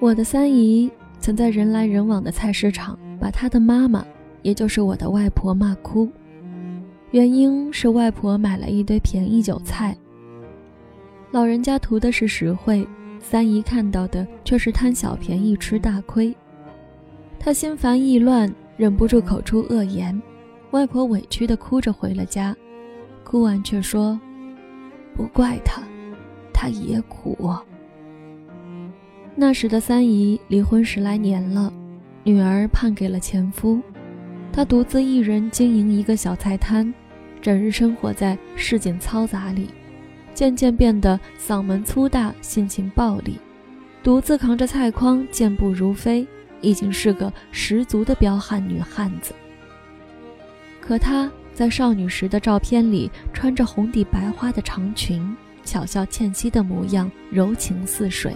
我的三姨曾在人来人往的菜市场把她的妈妈，也就是我的外婆骂哭，原因是外婆买了一堆便宜韭菜。老人家图的是实惠，三姨看到的却是贪小便宜吃大亏。她心烦意乱，忍不住口出恶言。外婆委屈地哭着回了家，哭完却说：“不怪她，她也苦。”那时的三姨离婚十来年了，女儿判给了前夫，她独自一人经营一个小菜摊，整日生活在市井嘈杂里。渐渐变得嗓门粗大，性情暴戾，独自扛着菜筐，健步如飞，已经是个十足的彪悍女汉子。可她在少女时的照片里，穿着红底白花的长裙，巧笑倩兮的模样，柔情似水。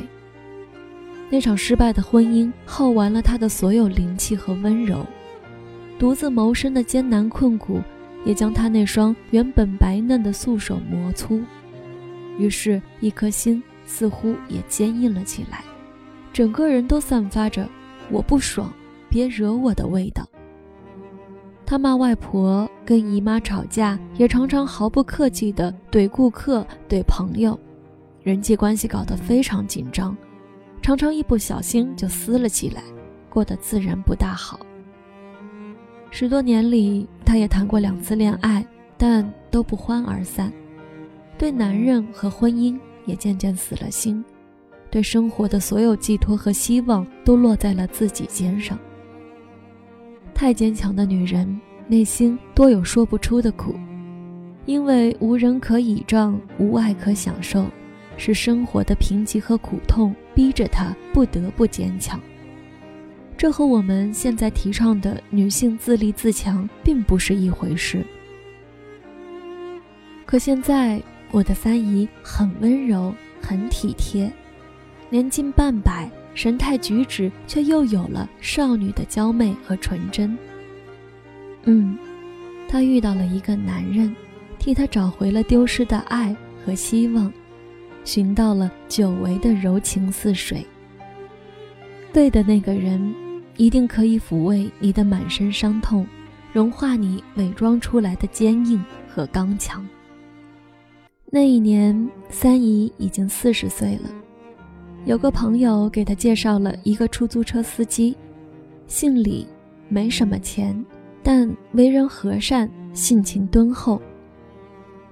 那场失败的婚姻耗完了他的所有灵气和温柔，独自谋生的艰难困苦，也将他那双原本白嫩的素手磨粗。于是，一颗心似乎也坚硬了起来，整个人都散发着“我不爽，别惹我的”味道。他骂外婆，跟姨妈吵架，也常常毫不客气地怼顾客、怼朋友，人际关系搞得非常紧张，常常一不小心就撕了起来，过得自然不大好。十多年里，他也谈过两次恋爱，但都不欢而散。对男人和婚姻也渐渐死了心，对生活的所有寄托和希望都落在了自己肩上。太坚强的女人内心多有说不出的苦，因为无人可倚仗，无爱可享受，是生活的贫瘠和苦痛逼着她不得不坚强。这和我们现在提倡的女性自立自强并不是一回事。可现在。我的三姨很温柔，很体贴，年近半百，神态举止却又有了少女的娇媚和纯真。嗯，她遇到了一个男人，替她找回了丢失的爱和希望，寻到了久违的柔情似水。对的那个人，一定可以抚慰你的满身伤痛，融化你伪装出来的坚硬和刚强。那一年，三姨已经四十岁了。有个朋友给她介绍了一个出租车司机，姓李，没什么钱，但为人和善，性情敦厚。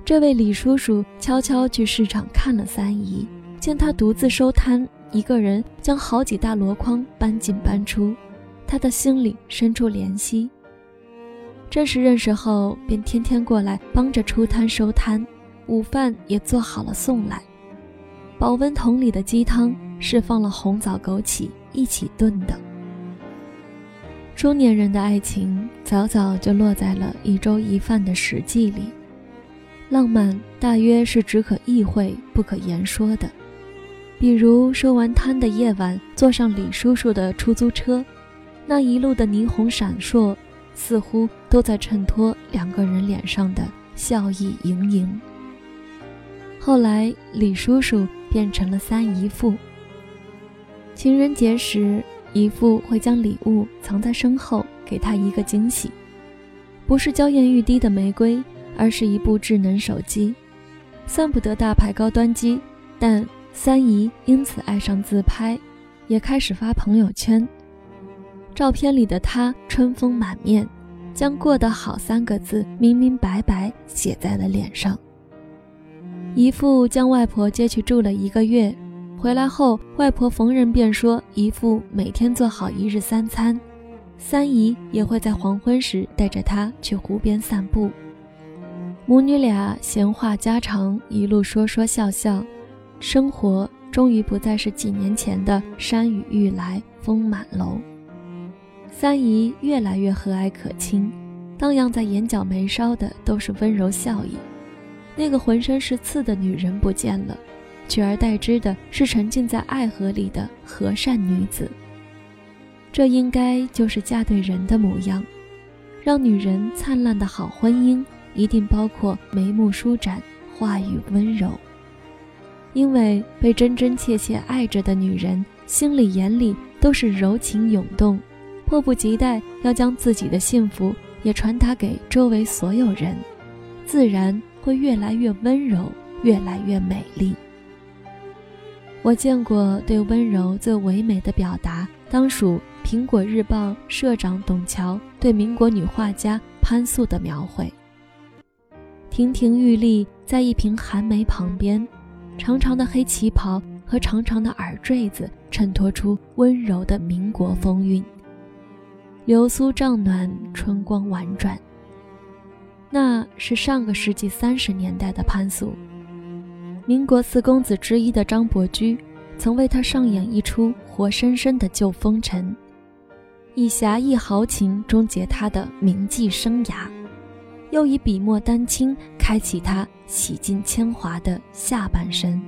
这位李叔叔悄悄去市场看了三姨，见她独自收摊，一个人将好几大箩筐搬进搬出，他的心里生出怜惜。正式认识后，便天天过来帮着出摊收摊。午饭也做好了送来，保温桶里的鸡汤是放了红枣枸杞一起炖的。中年人的爱情早早就落在了一粥一饭的实际里，浪漫大约是只可意会不可言说的。比如收完摊的夜晚，坐上李叔叔的出租车，那一路的霓虹闪烁，似乎都在衬托两个人脸上的笑意盈盈。后来，李叔叔变成了三姨父。情人节时，姨父会将礼物藏在身后，给他一个惊喜，不是娇艳欲滴的玫瑰，而是一部智能手机。算不得大牌高端机，但三姨因此爱上自拍，也开始发朋友圈。照片里的她春风满面，将“过得好”三个字明明白白写在了脸上。姨父将外婆接去住了一个月，回来后，外婆逢人便说姨父每天做好一日三餐，三姨也会在黄昏时带着她去湖边散步，母女俩闲话家常，一路说说笑笑，生活终于不再是几年前的山雨欲来风满楼。三姨越来越和蔼可亲，荡漾在眼角眉梢的都是温柔笑意。那个浑身是刺的女人不见了，取而代之的是沉浸在爱河里的和善女子。这应该就是嫁对人的模样。让女人灿烂的好婚姻，一定包括眉目舒展，话语温柔。因为被真真切切爱着的女人，心里眼里都是柔情涌动，迫不及待要将自己的幸福也传达给周围所有人，自然会越来越温柔，越来越美丽。我见过对温柔最唯美的表达，当属《苹果日报》社长董桥对民国女画家潘素的描绘。亭亭玉立在一瓶寒梅旁边，长长的黑旗袍和长长的耳坠子衬托出温柔的民国风韵。流苏帐暖，春光婉转。那是上个世纪三十年代的潘素。民国四公子之一的张伯驹，曾为他上演一出活生生的旧风尘，以侠义豪情终结他的名妓生涯，又以笔墨丹青开启他洗尽铅华的下半生。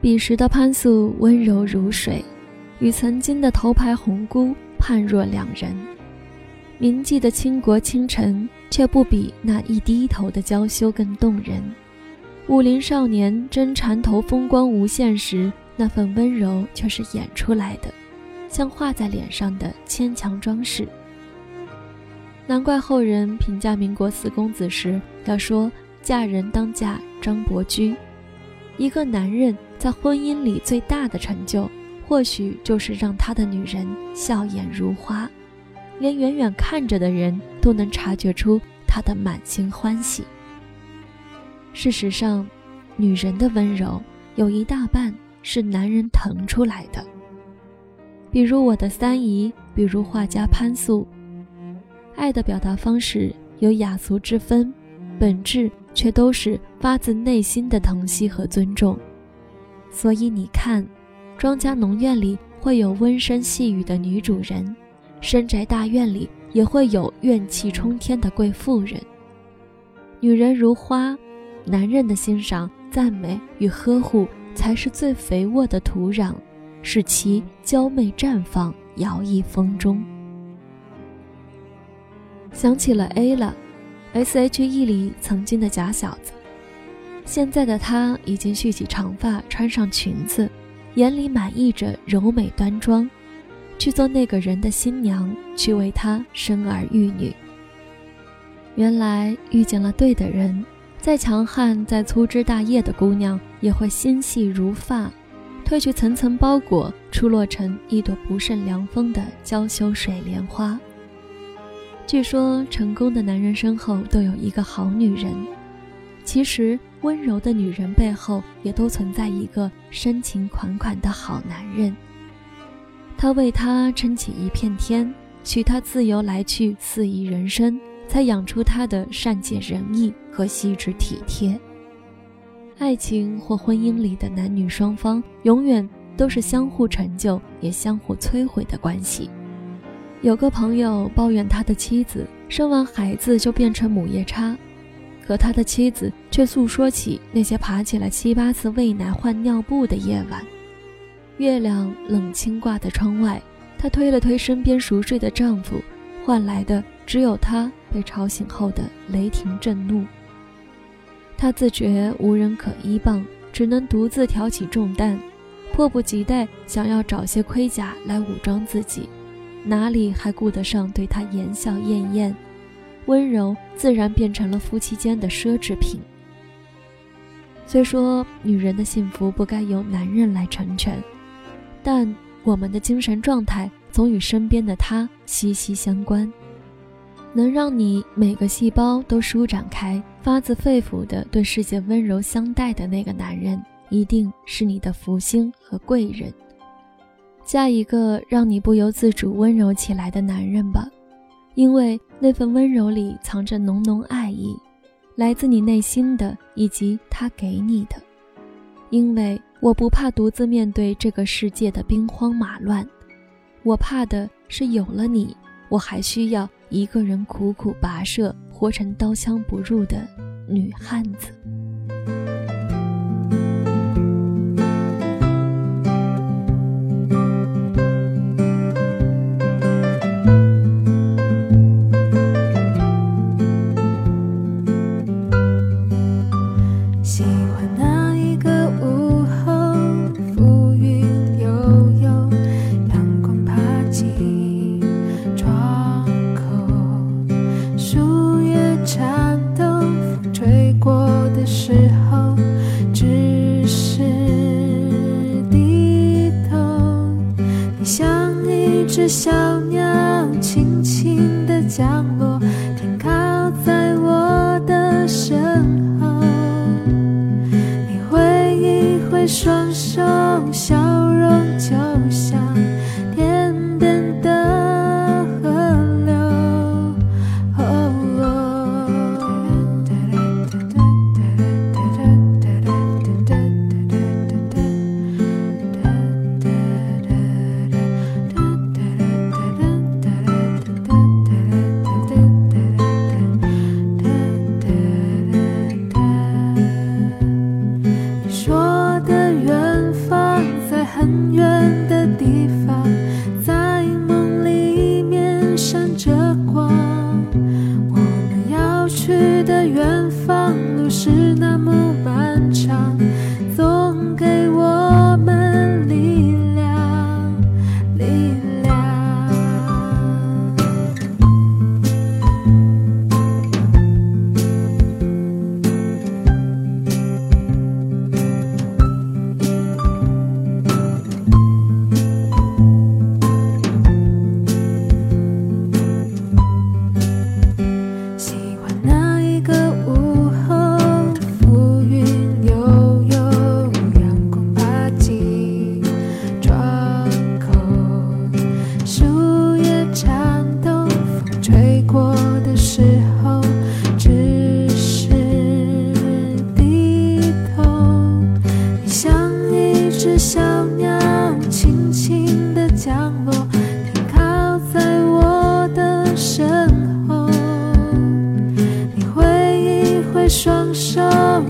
彼时的潘素温柔如水，与曾经的头牌红姑判若两人。铭记的倾国倾城，却不比那一低头的娇羞更动人。武林少年真缠头风光无限时，那份温柔却是演出来的，像画在脸上的牵强装饰。难怪后人评价民国四公子时要说：“嫁人当嫁张伯驹。”一个男人在婚姻里最大的成就，或许就是让他的女人笑颜如花，连远远看着的人都能察觉出他的满心欢喜。事实上，女人的温柔有一大半是男人疼出来的。比如我的三姨，比如画家潘素，爱的表达方式有雅俗之分，本质却都是发自内心的疼惜和尊重。所以你看，庄家农院里会有温声细语的女主人，深宅大院里也会有怨气冲天的贵妇人。女人如花。男人的欣赏、赞美与呵护，才是最肥沃的土壤，使其娇媚绽放，摇曳风中。想起了 A 了，S.H.E 里曾经的假小子，现在的他已经蓄起长发，穿上裙子，眼里满溢着柔美端庄，去做那个人的新娘，去为他生儿育女。原来遇见了对的人。再强悍、再粗枝大叶的姑娘，也会心细如发，褪去层层包裹，出落成一朵不胜凉风的娇羞水莲花。据说，成功的男人身后都有一个好女人。其实，温柔的女人背后也都存在一个深情款款的好男人。他为她撑起一片天，许她自由来去，肆意人生。才养出她的善解人意和细致体贴。爱情或婚姻里的男女双方，永远都是相互成就也相互摧毁的关系。有个朋友抱怨他的妻子生完孩子就变成母夜叉，可他的妻子却诉说起那些爬起来七八次喂奶换尿布的夜晚。月亮冷清挂在窗外，她推了推身边熟睡的丈夫，换来的只有他。被吵醒后的雷霆震怒，他自觉无人可依傍，只能独自挑起重担，迫不及待想要找些盔甲来武装自己，哪里还顾得上对他言笑晏晏？温柔自然变成了夫妻间的奢侈品。虽说女人的幸福不该由男人来成全，但我们的精神状态总与身边的他息息相关。能让你每个细胞都舒展开，发自肺腑的对世界温柔相待的那个男人，一定是你的福星和贵人。嫁一个让你不由自主温柔起来的男人吧，因为那份温柔里藏着浓浓爱意，来自你内心的，以及他给你的。因为我不怕独自面对这个世界的兵荒马乱，我怕的是有了你，我还需要。一个人苦苦跋涉，活成刀枪不入的女汉子。窗口树叶颤抖风吹过的时候只是低头。你像一只小鸟轻轻地降落停靠在我的身后。你挥一挥双手笑容就像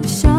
想